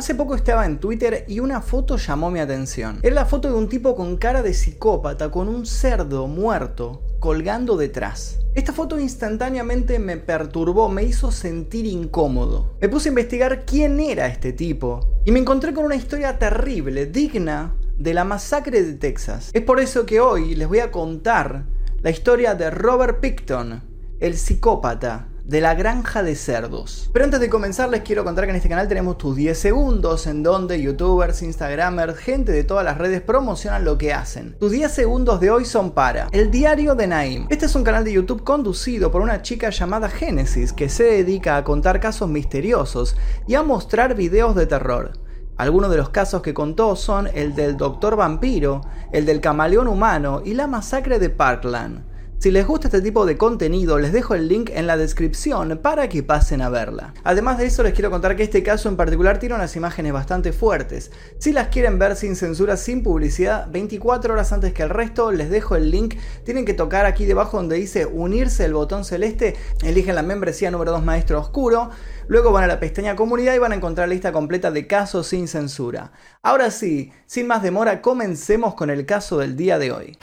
Hace poco estaba en Twitter y una foto llamó mi atención. Era la foto de un tipo con cara de psicópata con un cerdo muerto colgando detrás. Esta foto instantáneamente me perturbó, me hizo sentir incómodo. Me puse a investigar quién era este tipo y me encontré con una historia terrible, digna de la masacre de Texas. Es por eso que hoy les voy a contar la historia de Robert Picton, el psicópata de la granja de cerdos. Pero antes de comenzar les quiero contar que en este canal tenemos tus 10 segundos en donde youtubers, instagramers, gente de todas las redes promocionan lo que hacen. Tus 10 segundos de hoy son para El Diario de Naim. Este es un canal de YouTube conducido por una chica llamada Genesis que se dedica a contar casos misteriosos y a mostrar videos de terror. Algunos de los casos que contó son el del Doctor Vampiro, el del Camaleón Humano y la masacre de Parkland. Si les gusta este tipo de contenido, les dejo el link en la descripción para que pasen a verla. Además de eso, les quiero contar que este caso en particular tiene unas imágenes bastante fuertes. Si las quieren ver sin censura, sin publicidad, 24 horas antes que el resto, les dejo el link. Tienen que tocar aquí debajo donde dice unirse el botón celeste, eligen la membresía número 2 Maestro Oscuro. Luego van a la pestaña comunidad y van a encontrar la lista completa de casos sin censura. Ahora sí, sin más demora, comencemos con el caso del día de hoy.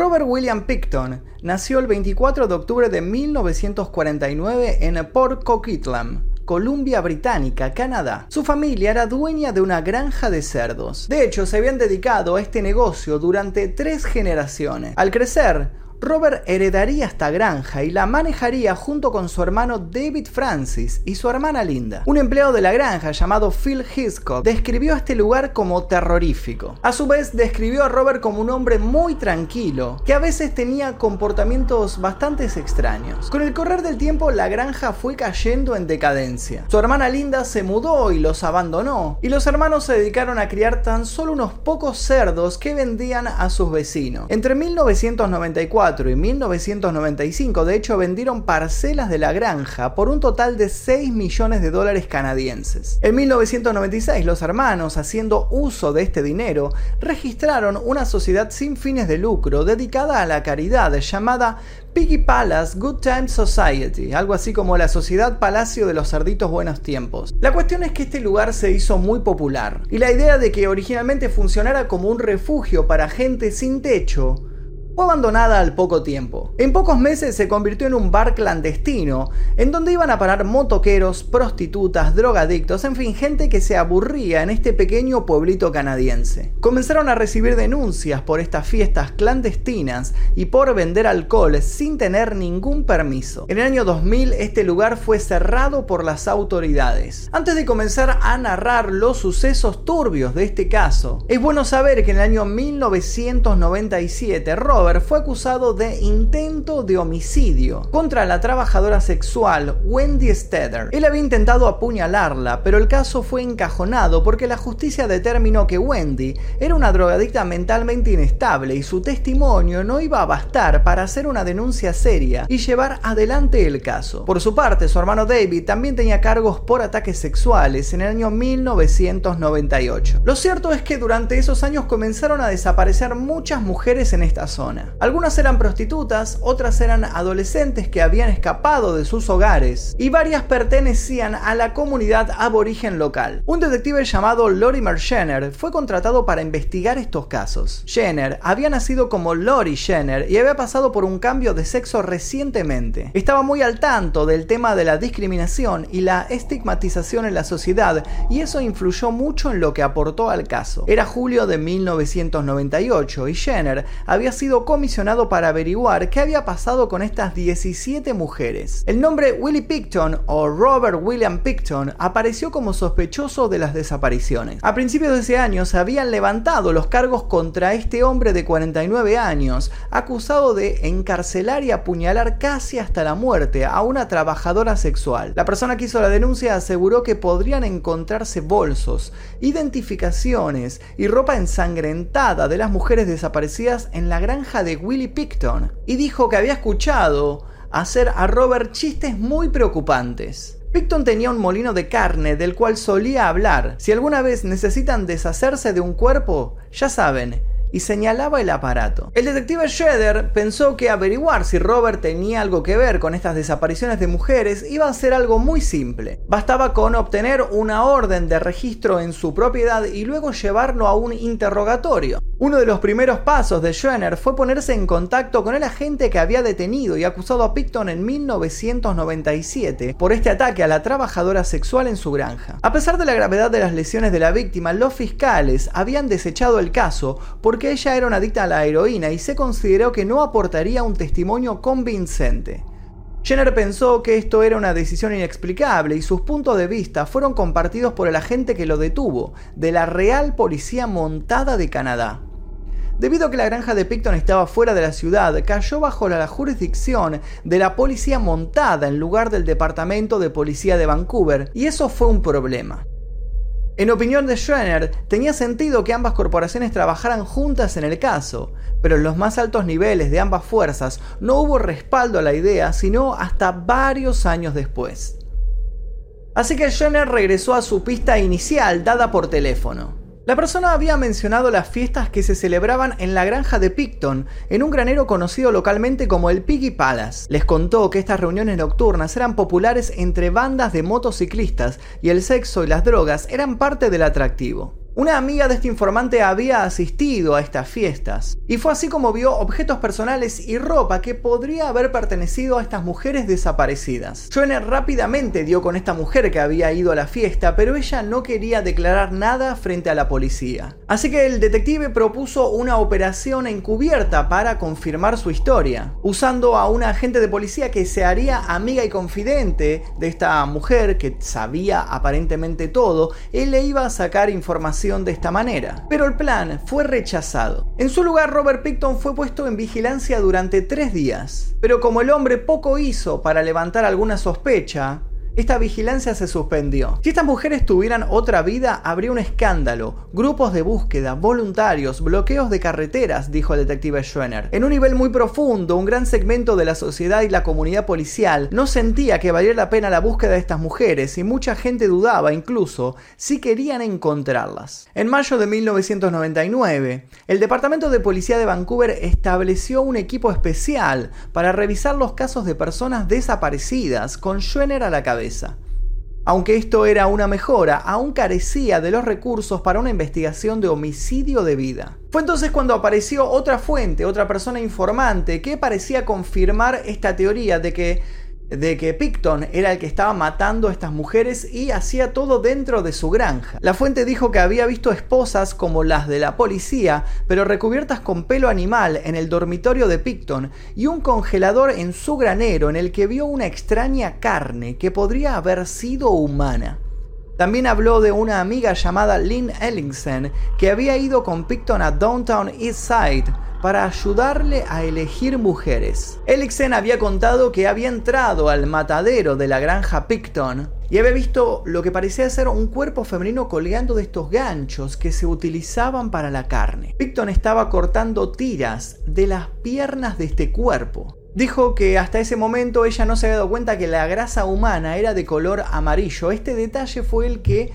Robert William Picton nació el 24 de octubre de 1949 en Port Coquitlam, Columbia Británica, Canadá. Su familia era dueña de una granja de cerdos. De hecho, se habían dedicado a este negocio durante tres generaciones. Al crecer, Robert heredaría esta granja y la manejaría junto con su hermano David Francis y su hermana Linda. Un empleado de la granja llamado Phil Hiscock describió este lugar como terrorífico. A su vez describió a Robert como un hombre muy tranquilo, que a veces tenía comportamientos bastante extraños. Con el correr del tiempo la granja fue cayendo en decadencia. Su hermana Linda se mudó y los abandonó, y los hermanos se dedicaron a criar tan solo unos pocos cerdos que vendían a sus vecinos. Entre 1994 y 1995, de hecho, vendieron parcelas de la granja por un total de 6 millones de dólares canadienses. En 1996, los hermanos, haciendo uso de este dinero, registraron una sociedad sin fines de lucro dedicada a la caridad llamada Piggy Palace Good Time Society, algo así como la Sociedad Palacio de los Cerditos Buenos Tiempos. La cuestión es que este lugar se hizo muy popular y la idea de que originalmente funcionara como un refugio para gente sin techo abandonada al poco tiempo. En pocos meses se convirtió en un bar clandestino, en donde iban a parar motoqueros, prostitutas, drogadictos, en fin, gente que se aburría en este pequeño pueblito canadiense. Comenzaron a recibir denuncias por estas fiestas clandestinas y por vender alcohol sin tener ningún permiso. En el año 2000 este lugar fue cerrado por las autoridades. Antes de comenzar a narrar los sucesos turbios de este caso, es bueno saber que en el año 1997 Robert fue acusado de intento de homicidio contra la trabajadora sexual Wendy Steder. Él había intentado apuñalarla, pero el caso fue encajonado porque la justicia determinó que Wendy era una drogadicta mentalmente inestable y su testimonio no iba a bastar para hacer una denuncia seria y llevar adelante el caso. Por su parte, su hermano David también tenía cargos por ataques sexuales en el año 1998. Lo cierto es que durante esos años comenzaron a desaparecer muchas mujeres en esta zona. Algunas eran prostitutas, otras eran adolescentes que habían escapado de sus hogares y varias pertenecían a la comunidad aborigen local. Un detective llamado Lorimer Jenner fue contratado para investigar estos casos. Jenner había nacido como Lori Jenner y había pasado por un cambio de sexo recientemente. Estaba muy al tanto del tema de la discriminación y la estigmatización en la sociedad y eso influyó mucho en lo que aportó al caso. Era julio de 1998 y Jenner había sido comisionado para averiguar qué había pasado con estas 17 mujeres. El nombre Willie Picton o Robert William Picton apareció como sospechoso de las desapariciones. A principios de ese año se habían levantado los cargos contra este hombre de 49 años, acusado de encarcelar y apuñalar casi hasta la muerte a una trabajadora sexual. La persona que hizo la denuncia aseguró que podrían encontrarse bolsos, identificaciones y ropa ensangrentada de las mujeres desaparecidas en la granja de Willie Picton y dijo que había escuchado hacer a Robert chistes muy preocupantes. Picton tenía un molino de carne del cual solía hablar. Si alguna vez necesitan deshacerse de un cuerpo, ya saben, y señalaba el aparato. El detective Shredder pensó que averiguar si Robert tenía algo que ver con estas desapariciones de mujeres iba a ser algo muy simple. Bastaba con obtener una orden de registro en su propiedad y luego llevarlo a un interrogatorio. Uno de los primeros pasos de Schreiner fue ponerse en contacto con el agente que había detenido y acusado a Picton en 1997 por este ataque a la trabajadora sexual en su granja. A pesar de la gravedad de las lesiones de la víctima, los fiscales habían desechado el caso porque ella era una adicta a la heroína y se consideró que no aportaría un testimonio convincente. Jenner pensó que esto era una decisión inexplicable y sus puntos de vista fueron compartidos por el agente que lo detuvo, de la Real Policía Montada de Canadá. Debido a que la granja de Picton estaba fuera de la ciudad, cayó bajo la jurisdicción de la policía montada en lugar del Departamento de Policía de Vancouver, y eso fue un problema. En opinión de Schreiner, tenía sentido que ambas corporaciones trabajaran juntas en el caso, pero en los más altos niveles de ambas fuerzas no hubo respaldo a la idea sino hasta varios años después. Así que Schreiner regresó a su pista inicial dada por teléfono. La persona había mencionado las fiestas que se celebraban en la granja de Picton, en un granero conocido localmente como el Piggy Palace. Les contó que estas reuniones nocturnas eran populares entre bandas de motociclistas y el sexo y las drogas eran parte del atractivo. Una amiga de este informante había asistido a estas fiestas, y fue así como vio objetos personales y ropa que podría haber pertenecido a estas mujeres desaparecidas. Joyner rápidamente dio con esta mujer que había ido a la fiesta, pero ella no quería declarar nada frente a la policía. Así que el detective propuso una operación encubierta para confirmar su historia, usando a una agente de policía que se haría amiga y confidente de esta mujer que sabía aparentemente todo, él le iba a sacar información de esta manera. Pero el plan fue rechazado. En su lugar, Robert Picton fue puesto en vigilancia durante tres días. Pero como el hombre poco hizo para levantar alguna sospecha, esta vigilancia se suspendió. Si estas mujeres tuvieran otra vida, habría un escándalo, grupos de búsqueda, voluntarios, bloqueos de carreteras, dijo el detective Schwenner. En un nivel muy profundo, un gran segmento de la sociedad y la comunidad policial no sentía que valiera la pena la búsqueda de estas mujeres y mucha gente dudaba incluso si querían encontrarlas. En mayo de 1999, el Departamento de Policía de Vancouver estableció un equipo especial para revisar los casos de personas desaparecidas con Schwenner a la cabeza. Aunque esto era una mejora, aún carecía de los recursos para una investigación de homicidio de vida. Fue entonces cuando apareció otra fuente, otra persona informante, que parecía confirmar esta teoría de que de que Picton era el que estaba matando a estas mujeres y hacía todo dentro de su granja. La fuente dijo que había visto esposas como las de la policía, pero recubiertas con pelo animal en el dormitorio de Picton y un congelador en su granero en el que vio una extraña carne que podría haber sido humana. También habló de una amiga llamada Lynn Ellingsen que había ido con Picton a Downtown East Side para ayudarle a elegir mujeres. Elixen había contado que había entrado al matadero de la granja Picton y había visto lo que parecía ser un cuerpo femenino colgando de estos ganchos que se utilizaban para la carne. Picton estaba cortando tiras de las piernas de este cuerpo. Dijo que hasta ese momento ella no se había dado cuenta que la grasa humana era de color amarillo. Este detalle fue el que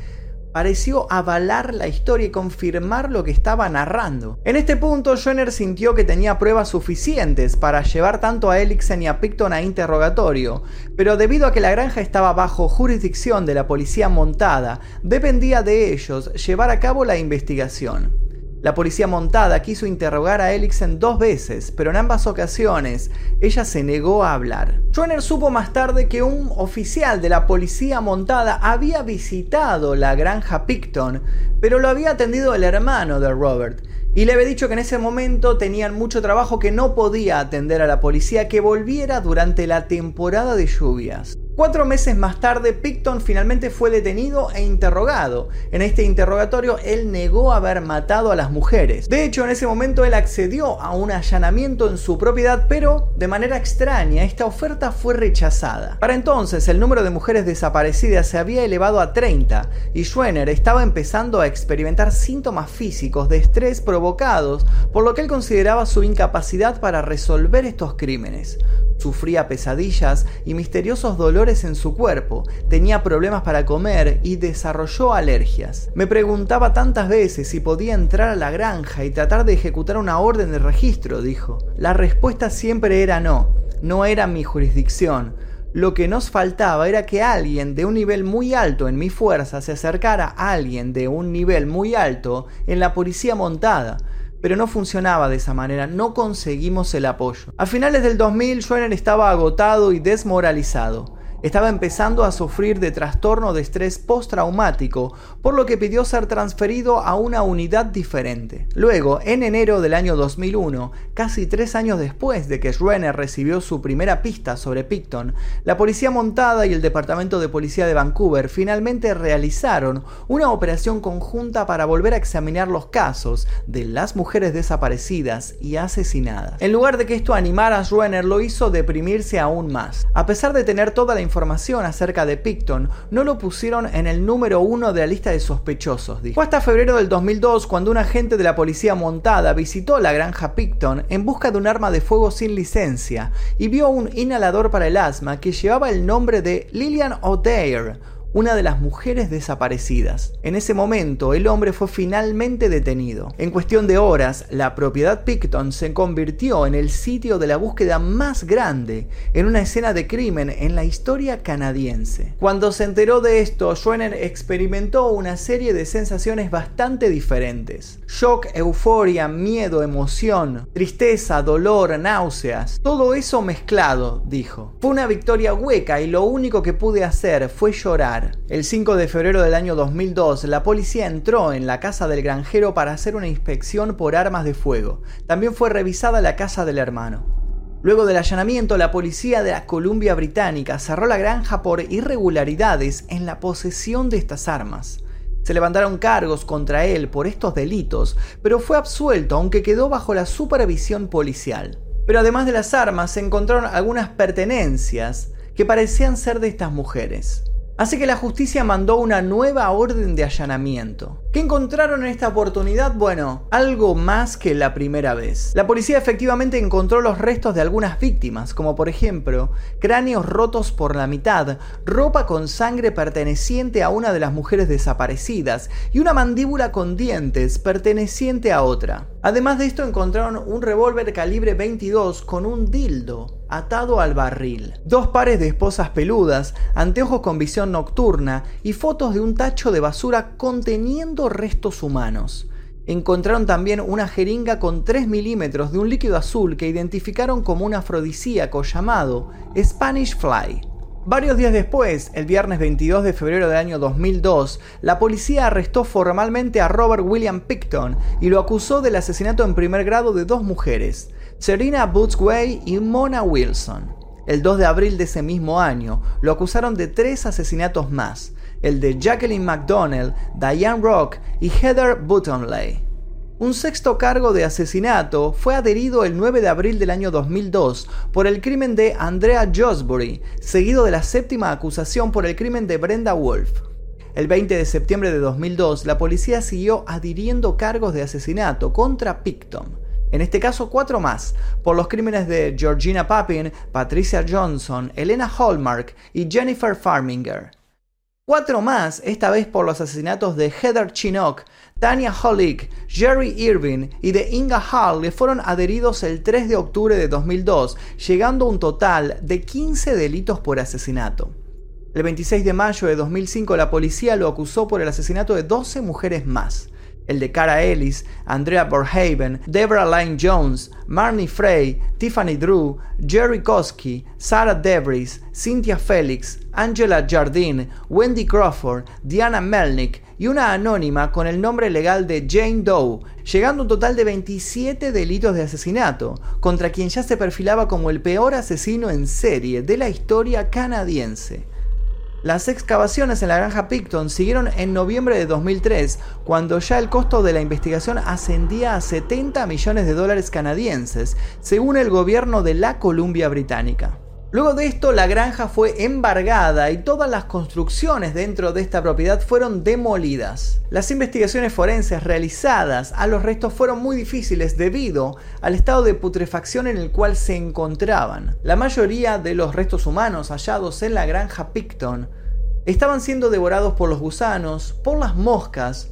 pareció avalar la historia y confirmar lo que estaba narrando. En este punto, Joyner sintió que tenía pruebas suficientes para llevar tanto a Elixen y a Picton a interrogatorio, pero debido a que la granja estaba bajo jurisdicción de la policía montada, dependía de ellos llevar a cabo la investigación. La policía montada quiso interrogar a Elixen dos veces, pero en ambas ocasiones ella se negó a hablar. Schwenner supo más tarde que un oficial de la policía montada había visitado la granja Picton, pero lo había atendido el hermano de Robert, y le había dicho que en ese momento tenían mucho trabajo que no podía atender a la policía que volviera durante la temporada de lluvias. Cuatro meses más tarde, Picton finalmente fue detenido e interrogado. En este interrogatorio, él negó haber matado a las mujeres. De hecho, en ese momento él accedió a un allanamiento en su propiedad, pero de manera extraña, esta oferta fue rechazada. Para entonces, el número de mujeres desaparecidas se había elevado a 30 y Schwenner estaba empezando a experimentar síntomas físicos de estrés provocados por lo que él consideraba su incapacidad para resolver estos crímenes. Sufría pesadillas y misteriosos dolores en su cuerpo, tenía problemas para comer y desarrolló alergias. Me preguntaba tantas veces si podía entrar a la granja y tratar de ejecutar una orden de registro, dijo. La respuesta siempre era no, no era mi jurisdicción. Lo que nos faltaba era que alguien de un nivel muy alto en mi fuerza se acercara a alguien de un nivel muy alto en la policía montada pero no funcionaba de esa manera, no conseguimos el apoyo. A finales del 2000, Schwenner estaba agotado y desmoralizado estaba empezando a sufrir de trastorno de estrés postraumático, por lo que pidió ser transferido a una unidad diferente. Luego, en enero del año 2001, casi tres años después de que Schreiner recibió su primera pista sobre Picton, la policía montada y el Departamento de Policía de Vancouver finalmente realizaron una operación conjunta para volver a examinar los casos de las mujeres desaparecidas y asesinadas. En lugar de que esto animara a Schreiner, lo hizo deprimirse aún más. A pesar de tener toda la información información acerca de Picton, no lo pusieron en el número uno de la lista de sospechosos. Dijo. Fue hasta febrero del 2002 cuando un agente de la policía montada visitó la granja Picton en busca de un arma de fuego sin licencia y vio un inhalador para el asma que llevaba el nombre de Lillian O'Dare, una de las mujeres desaparecidas. En ese momento, el hombre fue finalmente detenido. En cuestión de horas, la propiedad Picton se convirtió en el sitio de la búsqueda más grande en una escena de crimen en la historia canadiense. Cuando se enteró de esto, Schwenner experimentó una serie de sensaciones bastante diferentes. Shock, euforia, miedo, emoción, tristeza, dolor, náuseas. Todo eso mezclado, dijo. Fue una victoria hueca y lo único que pude hacer fue llorar el 5 de febrero del año 2002, la policía entró en la casa del granjero para hacer una inspección por armas de fuego. También fue revisada la casa del hermano. Luego del allanamiento, la policía de la Columbia Británica cerró la granja por irregularidades en la posesión de estas armas. Se levantaron cargos contra él por estos delitos, pero fue absuelto aunque quedó bajo la supervisión policial. Pero además de las armas, se encontraron algunas pertenencias que parecían ser de estas mujeres. Así que la justicia mandó una nueva orden de allanamiento. ¿Qué encontraron en esta oportunidad? Bueno, algo más que la primera vez. La policía efectivamente encontró los restos de algunas víctimas, como por ejemplo cráneos rotos por la mitad, ropa con sangre perteneciente a una de las mujeres desaparecidas y una mandíbula con dientes perteneciente a otra. Además de esto encontraron un revólver calibre 22 con un dildo atado al barril, dos pares de esposas peludas, anteojos con visión nocturna y fotos de un tacho de basura conteniendo restos humanos. Encontraron también una jeringa con 3 milímetros de un líquido azul que identificaron como un afrodisíaco llamado Spanish Fly. Varios días después, el viernes 22 de febrero del año 2002, la policía arrestó formalmente a Robert William Picton y lo acusó del asesinato en primer grado de dos mujeres, Serena Bootsway y Mona Wilson. El 2 de abril de ese mismo año, lo acusaron de tres asesinatos más, el de Jacqueline McDonnell, Diane Rock y Heather Buttonley. Un sexto cargo de asesinato fue adherido el 9 de abril del año 2002 por el crimen de Andrea Josbury, seguido de la séptima acusación por el crimen de Brenda Wolf. El 20 de septiembre de 2002, la policía siguió adhiriendo cargos de asesinato contra Picton en este caso cuatro más, por los crímenes de Georgina Papin, Patricia Johnson, Elena Hallmark y Jennifer Farminger. Cuatro más, esta vez por los asesinatos de Heather Chinook, Tanya Hollick, Jerry Irving y de Inga Hall le fueron adheridos el 3 de octubre de 2002, llegando a un total de 15 delitos por asesinato. El 26 de mayo de 2005 la policía lo acusó por el asesinato de 12 mujeres más el de Cara Ellis, Andrea Borhaven, Deborah Lyne Jones, Marnie Frey, Tiffany Drew, Jerry Koski, Sarah Debris, Cynthia Felix, Angela Jardine, Wendy Crawford, Diana Melnick y una anónima con el nombre legal de Jane Doe, llegando a un total de 27 delitos de asesinato, contra quien ya se perfilaba como el peor asesino en serie de la historia canadiense. Las excavaciones en la granja Picton siguieron en noviembre de 2003, cuando ya el costo de la investigación ascendía a 70 millones de dólares canadienses, según el gobierno de la Columbia Británica. Luego de esto, la granja fue embargada y todas las construcciones dentro de esta propiedad fueron demolidas. Las investigaciones forenses realizadas a los restos fueron muy difíciles debido al estado de putrefacción en el cual se encontraban. La mayoría de los restos humanos hallados en la granja Picton estaban siendo devorados por los gusanos, por las moscas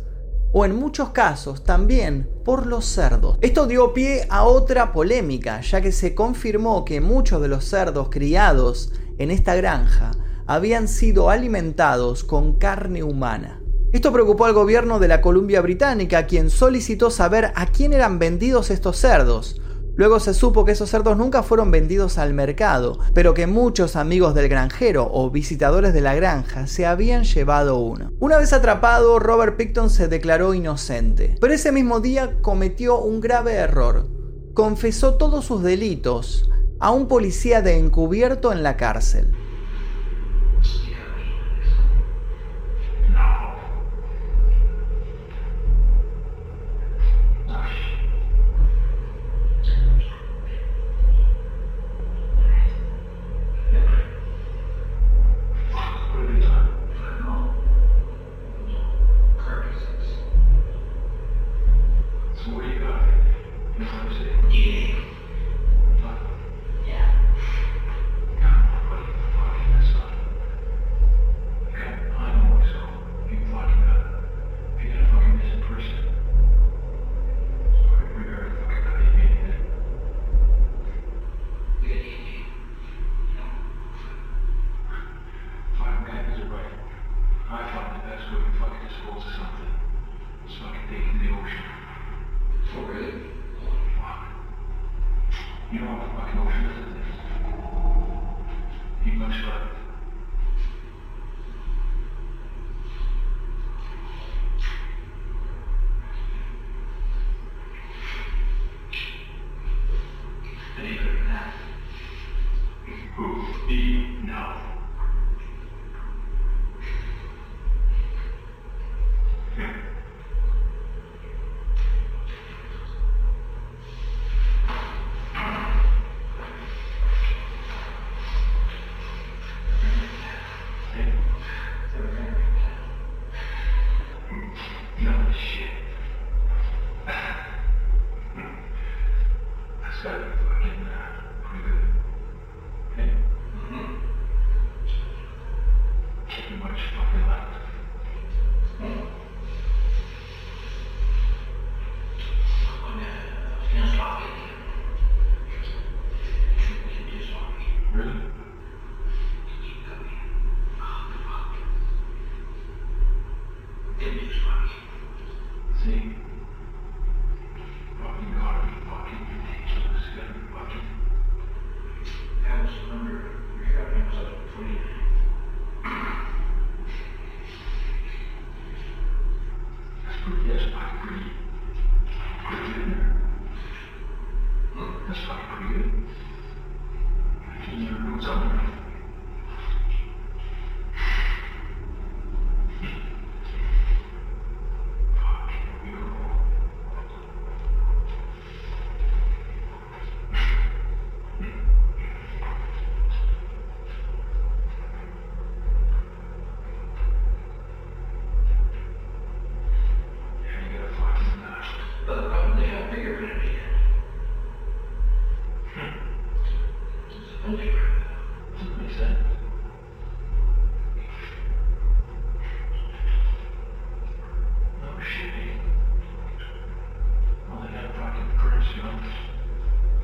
o en muchos casos también por los cerdos. Esto dio pie a otra polémica, ya que se confirmó que muchos de los cerdos criados en esta granja habían sido alimentados con carne humana. Esto preocupó al gobierno de la Columbia Británica, quien solicitó saber a quién eran vendidos estos cerdos, Luego se supo que esos cerdos nunca fueron vendidos al mercado, pero que muchos amigos del granjero o visitadores de la granja se habían llevado uno. Una vez atrapado, Robert Picton se declaró inocente, pero ese mismo día cometió un grave error. Confesó todos sus delitos a un policía de encubierto en la cárcel.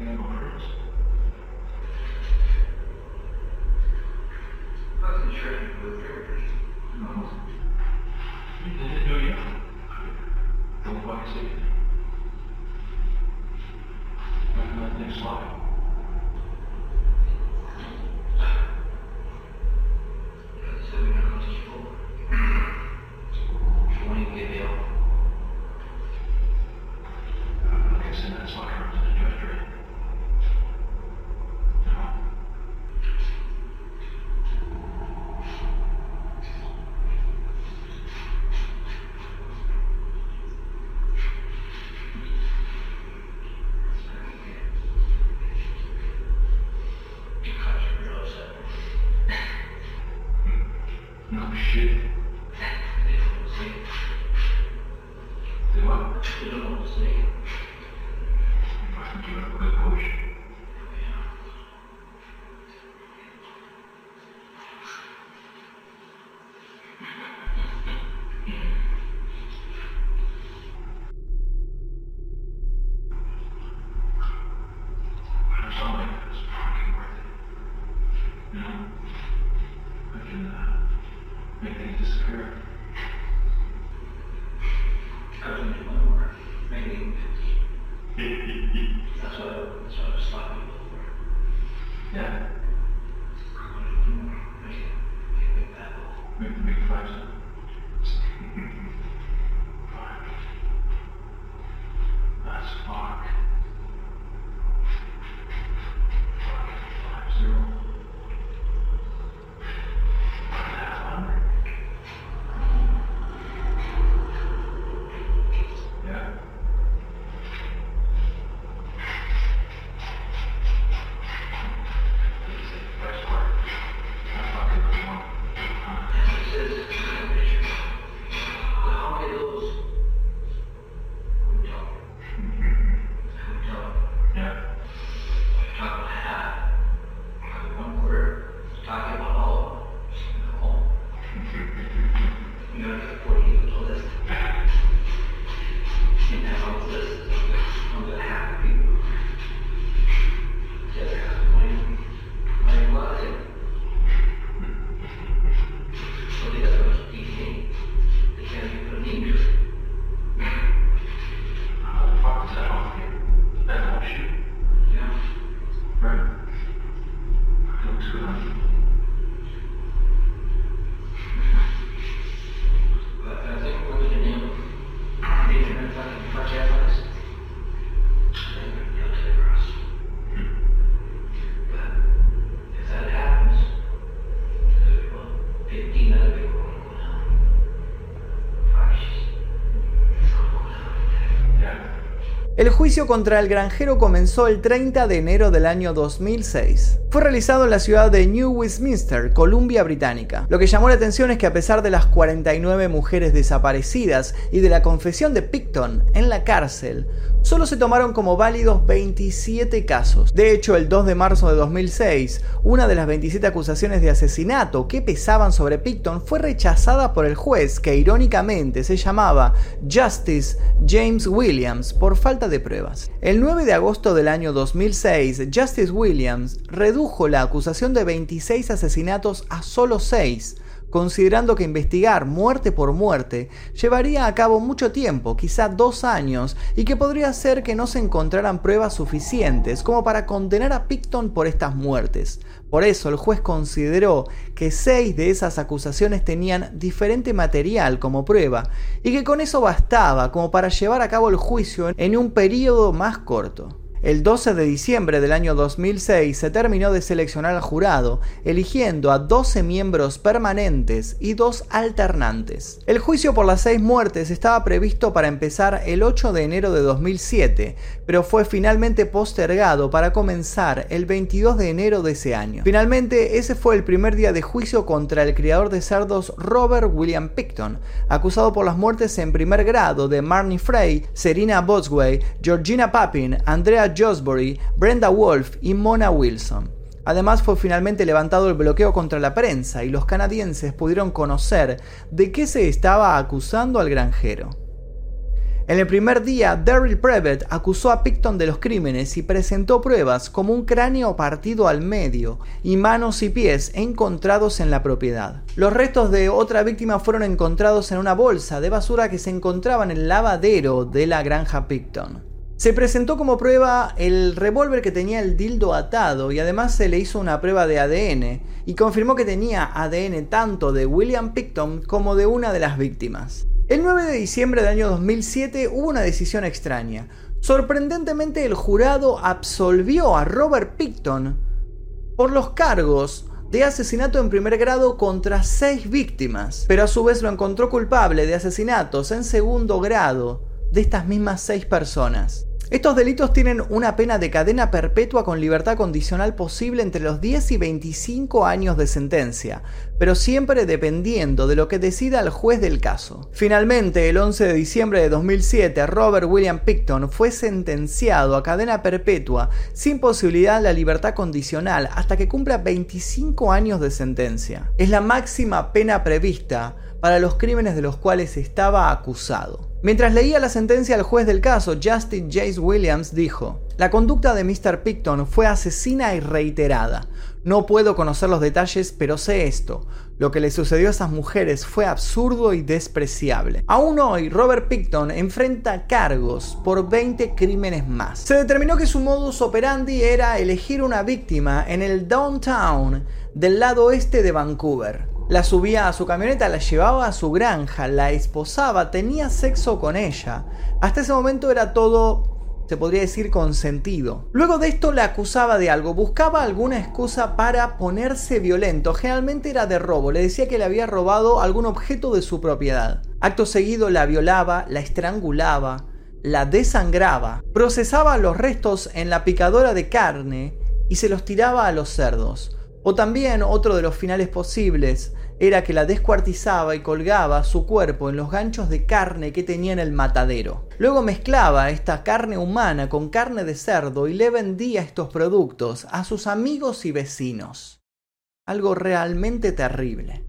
Amen. you don't want to down, juicio contra el granjero comenzó el 30 de enero del año 2006. Fue realizado en la ciudad de New Westminster, Columbia Británica. Lo que llamó la atención es que a pesar de las 49 mujeres desaparecidas y de la confesión de Picton en la cárcel, solo se tomaron como válidos 27 casos. De hecho, el 2 de marzo de 2006, una de las 27 acusaciones de asesinato que pesaban sobre Picton fue rechazada por el juez que irónicamente se llamaba Justice James Williams por falta de pruebas. El 9 de agosto del año 2006, Justice Williams redujo la acusación de 26 asesinatos a solo 6 considerando que investigar muerte por muerte llevaría a cabo mucho tiempo, quizá dos años, y que podría ser que no se encontraran pruebas suficientes como para condenar a Picton por estas muertes. Por eso el juez consideró que seis de esas acusaciones tenían diferente material como prueba y que con eso bastaba como para llevar a cabo el juicio en un periodo más corto. El 12 de diciembre del año 2006 se terminó de seleccionar al jurado, eligiendo a 12 miembros permanentes y dos alternantes. El juicio por las seis muertes estaba previsto para empezar el 8 de enero de 2007, pero fue finalmente postergado para comenzar el 22 de enero de ese año. Finalmente, ese fue el primer día de juicio contra el criador de cerdos Robert William Picton, acusado por las muertes en primer grado de Marnie Frey, Serena Bosway, Georgina Papin, Andrea Josbury, Brenda Wolf y Mona Wilson. Además fue finalmente levantado el bloqueo contra la prensa y los canadienses pudieron conocer de qué se estaba acusando al granjero. En el primer día, Daryl Prevet acusó a Picton de los crímenes y presentó pruebas como un cráneo partido al medio y manos y pies encontrados en la propiedad. Los restos de otra víctima fueron encontrados en una bolsa de basura que se encontraba en el lavadero de la granja Picton. Se presentó como prueba el revólver que tenía el dildo atado y además se le hizo una prueba de ADN y confirmó que tenía ADN tanto de William Picton como de una de las víctimas. El 9 de diciembre del año 2007 hubo una decisión extraña. Sorprendentemente el jurado absolvió a Robert Picton por los cargos de asesinato en primer grado contra seis víctimas, pero a su vez lo encontró culpable de asesinatos en segundo grado de estas mismas seis personas. Estos delitos tienen una pena de cadena perpetua con libertad condicional posible entre los 10 y 25 años de sentencia, pero siempre dependiendo de lo que decida el juez del caso. Finalmente, el 11 de diciembre de 2007, Robert William Picton fue sentenciado a cadena perpetua sin posibilidad de la libertad condicional hasta que cumpla 25 años de sentencia. Es la máxima pena prevista para los crímenes de los cuales estaba acusado. Mientras leía la sentencia, el juez del caso, Justin Jace Williams, dijo, la conducta de Mr. Picton fue asesina y reiterada. No puedo conocer los detalles, pero sé esto. Lo que le sucedió a esas mujeres fue absurdo y despreciable. Aún hoy, Robert Picton enfrenta cargos por 20 crímenes más. Se determinó que su modus operandi era elegir una víctima en el downtown del lado oeste de Vancouver. La subía a su camioneta, la llevaba a su granja, la esposaba, tenía sexo con ella. Hasta ese momento era todo se podría decir consentido. Luego de esto la acusaba de algo, buscaba alguna excusa para ponerse violento, generalmente era de robo, le decía que le había robado algún objeto de su propiedad. Acto seguido la violaba, la estrangulaba, la desangraba, procesaba los restos en la picadora de carne y se los tiraba a los cerdos. O también otro de los finales posibles era que la descuartizaba y colgaba su cuerpo en los ganchos de carne que tenía en el matadero. Luego mezclaba esta carne humana con carne de cerdo y le vendía estos productos a sus amigos y vecinos. Algo realmente terrible.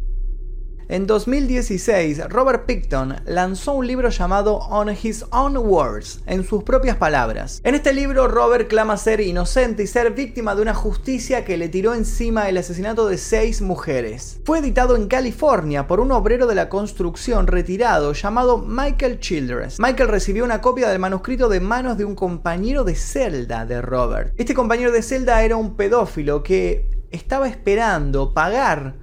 En 2016, Robert Picton lanzó un libro llamado On His Own Words, en sus propias palabras. En este libro, Robert clama ser inocente y ser víctima de una justicia que le tiró encima el asesinato de seis mujeres. Fue editado en California por un obrero de la construcción retirado llamado Michael Childress. Michael recibió una copia del manuscrito de manos de un compañero de celda de Robert. Este compañero de celda era un pedófilo que estaba esperando pagar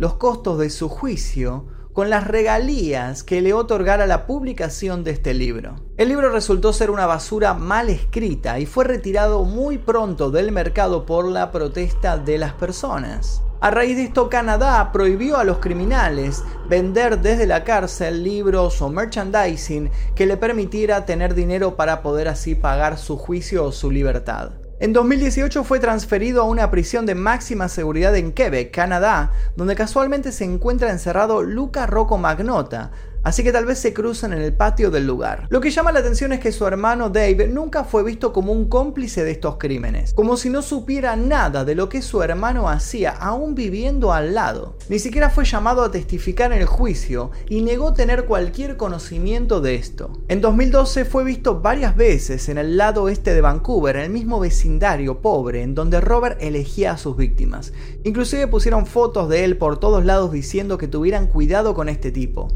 los costos de su juicio con las regalías que le otorgara la publicación de este libro. El libro resultó ser una basura mal escrita y fue retirado muy pronto del mercado por la protesta de las personas. A raíz de esto, Canadá prohibió a los criminales vender desde la cárcel libros o merchandising que le permitiera tener dinero para poder así pagar su juicio o su libertad. En 2018 fue transferido a una prisión de máxima seguridad en Quebec, Canadá, donde casualmente se encuentra encerrado Luca Rocco Magnota, así que tal vez se cruzan en el patio del lugar. Lo que llama la atención es que su hermano Dave nunca fue visto como un cómplice de estos crímenes, como si no supiera nada de lo que su hermano hacía aún viviendo al lado. Ni siquiera fue llamado a testificar en el juicio y negó tener cualquier conocimiento de esto. En 2012 fue visto varias veces en el lado este de Vancouver, en el mismo vecindario pobre en donde Robert elegía a sus víctimas. Inclusive pusieron fotos de él por todos lados diciendo que tuvieran cuidado con este tipo.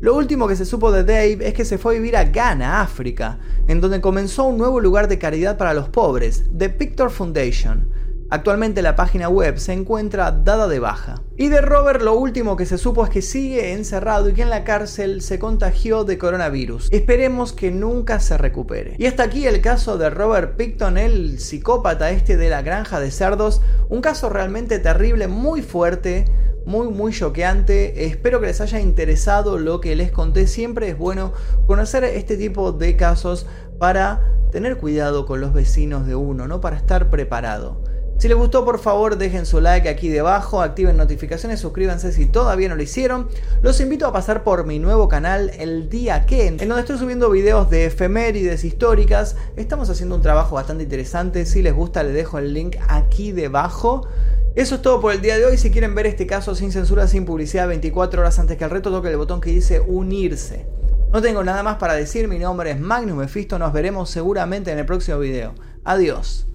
Lo último que se supo de Dave es que se fue a vivir a Ghana, África, en donde comenzó un nuevo lugar de caridad para los pobres, The Pictor Foundation. Actualmente la página web se encuentra dada de baja. Y de Robert lo último que se supo es que sigue encerrado y que en la cárcel se contagió de coronavirus. Esperemos que nunca se recupere. Y hasta aquí el caso de Robert Picton, el psicópata este de la granja de cerdos. Un caso realmente terrible, muy fuerte muy muy choqueante. Espero que les haya interesado lo que les conté. Siempre es bueno conocer este tipo de casos para tener cuidado con los vecinos de uno, ¿no? Para estar preparado. Si les gustó, por favor, dejen su like aquí debajo, activen notificaciones, suscríbanse si todavía no lo hicieron. Los invito a pasar por mi nuevo canal, El Día Que, en donde estoy subiendo videos de efemérides históricas. Estamos haciendo un trabajo bastante interesante. Si les gusta, les dejo el link aquí debajo. Eso es todo por el día de hoy. Si quieren ver este caso sin censura, sin publicidad, 24 horas antes que el reto, toque el botón que dice unirse. No tengo nada más para decir. Mi nombre es Magnus Mephisto. Nos veremos seguramente en el próximo video. Adiós.